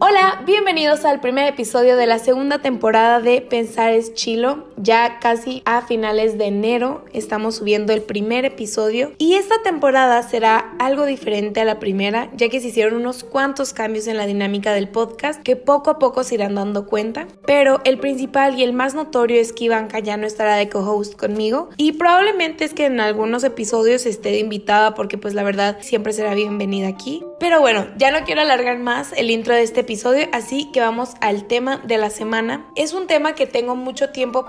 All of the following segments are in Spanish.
Hola, bienvenidos al primer episodio de la segunda temporada de Pensar es Chilo. Ya casi a finales de enero estamos subiendo el primer episodio y esta temporada será algo diferente a la primera, ya que se hicieron unos cuantos cambios en la dinámica del podcast que poco a poco se irán dando cuenta. Pero el principal y el más notorio es que Ivanka ya no estará de co-host conmigo y probablemente es que en algunos episodios esté de invitada porque pues la verdad siempre será bienvenida aquí. Pero bueno, ya no quiero alargar más el intro de este episodio, así que vamos al tema de la semana. Es un tema que tengo mucho tiempo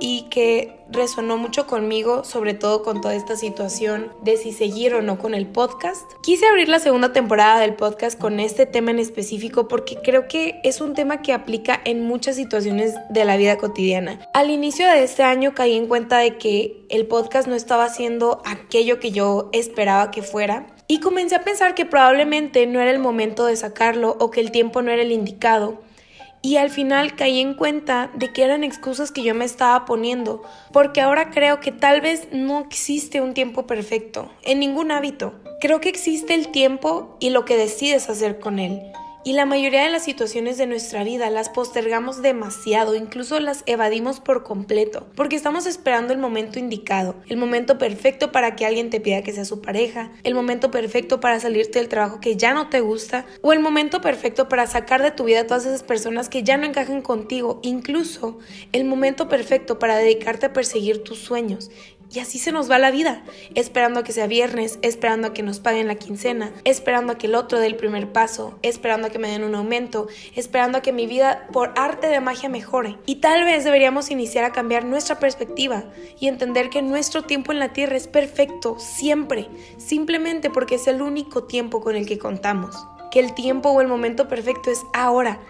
y que resonó mucho conmigo, sobre todo con toda esta situación de si seguir o no con el podcast. Quise abrir la segunda temporada del podcast con este tema en específico porque creo que es un tema que aplica en muchas situaciones de la vida cotidiana. Al inicio de este año caí en cuenta de que el podcast no estaba haciendo aquello que yo esperaba que fuera y comencé a pensar que probablemente no era el momento de sacarlo o que el tiempo no era el indicado. Y al final caí en cuenta de que eran excusas que yo me estaba poniendo, porque ahora creo que tal vez no existe un tiempo perfecto, en ningún hábito. Creo que existe el tiempo y lo que decides hacer con él. Y la mayoría de las situaciones de nuestra vida las postergamos demasiado, incluso las evadimos por completo, porque estamos esperando el momento indicado, el momento perfecto para que alguien te pida que sea su pareja, el momento perfecto para salirte del trabajo que ya no te gusta, o el momento perfecto para sacar de tu vida a todas esas personas que ya no encajan contigo, incluso el momento perfecto para dedicarte a perseguir tus sueños. Y así se nos va la vida, esperando a que sea viernes, esperando a que nos paguen la quincena, esperando a que el otro dé el primer paso, esperando a que me den un aumento, esperando a que mi vida por arte de magia mejore. Y tal vez deberíamos iniciar a cambiar nuestra perspectiva y entender que nuestro tiempo en la tierra es perfecto, siempre, simplemente porque es el único tiempo con el que contamos. Que el tiempo o el momento perfecto es ahora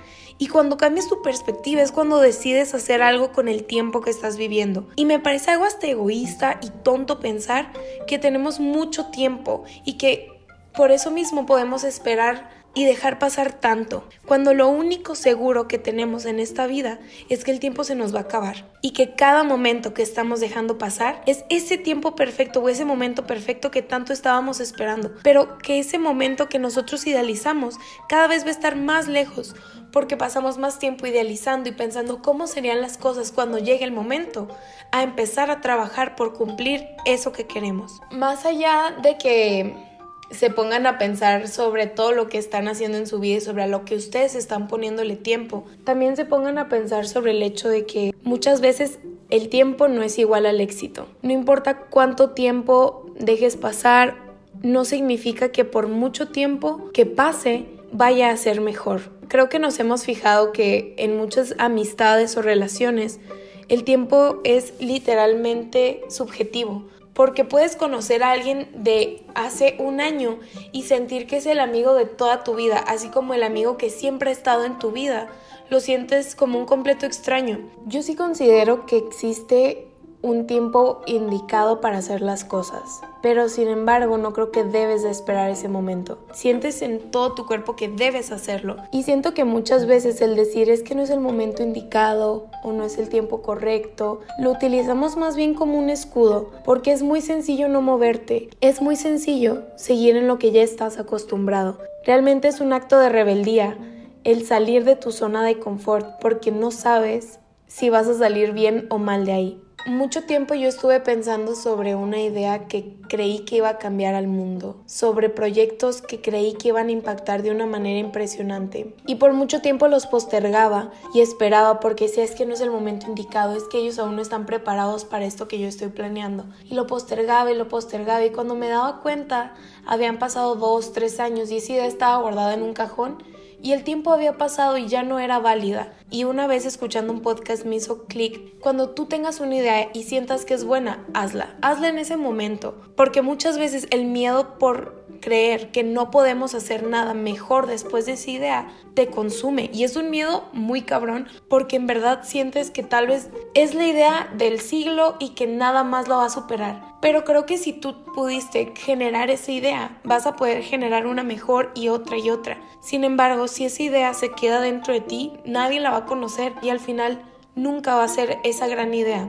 y cuando cambias tu perspectiva es cuando decides hacer algo con el tiempo que estás viviendo. Y me parece algo hasta egoísta y tonto pensar que tenemos mucho tiempo y que por eso mismo podemos esperar y dejar pasar tanto, cuando lo único seguro que tenemos en esta vida es que el tiempo se nos va a acabar y que cada momento que estamos dejando pasar es ese tiempo perfecto o ese momento perfecto que tanto estábamos esperando, pero que ese momento que nosotros idealizamos cada vez va a estar más lejos porque pasamos más tiempo idealizando y pensando cómo serían las cosas cuando llegue el momento a empezar a trabajar por cumplir eso que queremos. Más allá de que se pongan a pensar sobre todo lo que están haciendo en su vida y sobre lo que ustedes están poniéndole tiempo. También se pongan a pensar sobre el hecho de que muchas veces el tiempo no es igual al éxito. No importa cuánto tiempo dejes pasar, no significa que por mucho tiempo que pase vaya a ser mejor. Creo que nos hemos fijado que en muchas amistades o relaciones el tiempo es literalmente subjetivo porque puedes conocer a alguien de hace un año y sentir que es el amigo de toda tu vida, así como el amigo que siempre ha estado en tu vida. Lo sientes como un completo extraño. Yo sí considero que existe un tiempo indicado para hacer las cosas. Pero sin embargo, no creo que debes de esperar ese momento. Sientes en todo tu cuerpo que debes hacerlo. Y siento que muchas veces el decir es que no es el momento indicado o no es el tiempo correcto, lo utilizamos más bien como un escudo, porque es muy sencillo no moverte. Es muy sencillo seguir en lo que ya estás acostumbrado. Realmente es un acto de rebeldía el salir de tu zona de confort porque no sabes si vas a salir bien o mal de ahí. Mucho tiempo yo estuve pensando sobre una idea que creí que iba a cambiar al mundo, sobre proyectos que creí que iban a impactar de una manera impresionante. Y por mucho tiempo los postergaba y esperaba porque si es que no es el momento indicado, es que ellos aún no están preparados para esto que yo estoy planeando. Y lo postergaba y lo postergaba y cuando me daba cuenta habían pasado dos, tres años y esa idea estaba guardada en un cajón y el tiempo había pasado y ya no era válida. Y una vez escuchando un podcast me hizo clic, cuando tú tengas una idea y sientas que es buena, hazla, hazla en ese momento, porque muchas veces el miedo por creer que no podemos hacer nada mejor después de esa idea te consume y es un miedo muy cabrón porque en verdad sientes que tal vez es la idea del siglo y que nada más lo va a superar. Pero creo que si tú pudiste generar esa idea, vas a poder generar una mejor y otra y otra. Sin embargo, si esa idea se queda dentro de ti, nadie la va a conocer y al final nunca va a ser esa gran idea.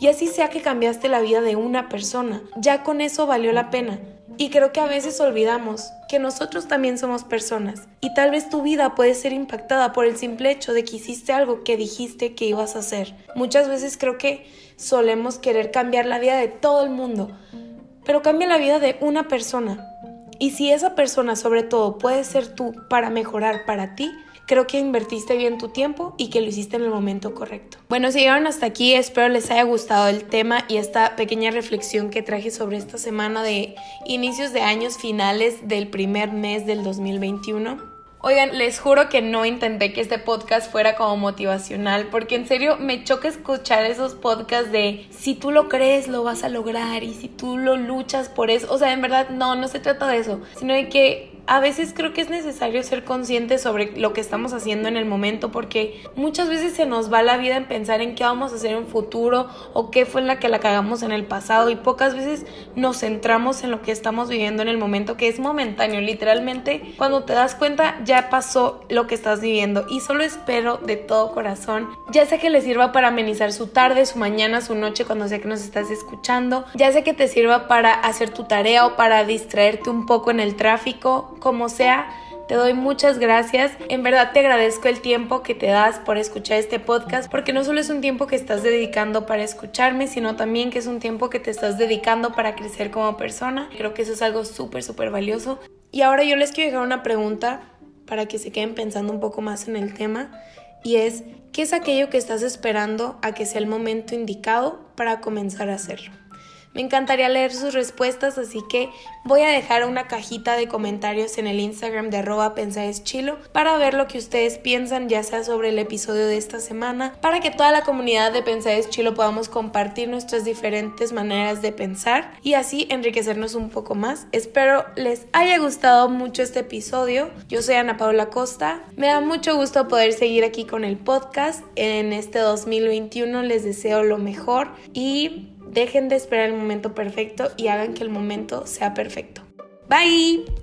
Y así sea que cambiaste la vida de una persona, ya con eso valió la pena. Y creo que a veces olvidamos que nosotros también somos personas y tal vez tu vida puede ser impactada por el simple hecho de que hiciste algo que dijiste que ibas a hacer. Muchas veces creo que solemos querer cambiar la vida de todo el mundo, pero cambia la vida de una persona. Y si esa persona sobre todo puede ser tú para mejorar para ti, creo que invertiste bien tu tiempo y que lo hiciste en el momento correcto. Bueno, si llegaron hasta aquí, espero les haya gustado el tema y esta pequeña reflexión que traje sobre esta semana de inicios de años finales del primer mes del 2021. Oigan, les juro que no intenté que este podcast fuera como motivacional, porque en serio me choca escuchar esos podcasts de si tú lo crees lo vas a lograr y si tú lo luchas por eso. O sea, en verdad no, no se trata de eso, sino de que a veces creo que es necesario ser consciente sobre lo que estamos haciendo en el momento porque muchas veces se nos va la vida en pensar en qué vamos a hacer en futuro o qué fue la que la cagamos en el pasado y pocas veces nos centramos en lo que estamos viviendo en el momento que es momentáneo, literalmente cuando te das cuenta ya pasó lo que estás viviendo y solo espero de todo corazón ya sea que le sirva para amenizar su tarde, su mañana, su noche cuando sea que nos estás escuchando, ya sea que te sirva para hacer tu tarea o para distraerte un poco en el tráfico como sea, te doy muchas gracias. En verdad te agradezco el tiempo que te das por escuchar este podcast, porque no solo es un tiempo que estás dedicando para escucharme, sino también que es un tiempo que te estás dedicando para crecer como persona. Creo que eso es algo súper, súper valioso. Y ahora yo les quiero dejar una pregunta para que se queden pensando un poco más en el tema. Y es, ¿qué es aquello que estás esperando a que sea el momento indicado para comenzar a hacerlo? Me encantaría leer sus respuestas, así que voy a dejar una cajita de comentarios en el Instagram de arroba para ver lo que ustedes piensan, ya sea sobre el episodio de esta semana, para que toda la comunidad de Pensáis Chilo podamos compartir nuestras diferentes maneras de pensar y así enriquecernos un poco más. Espero les haya gustado mucho este episodio. Yo soy Ana Paula Costa. Me da mucho gusto poder seguir aquí con el podcast. En este 2021 les deseo lo mejor y Dejen de esperar el momento perfecto y hagan que el momento sea perfecto. Bye.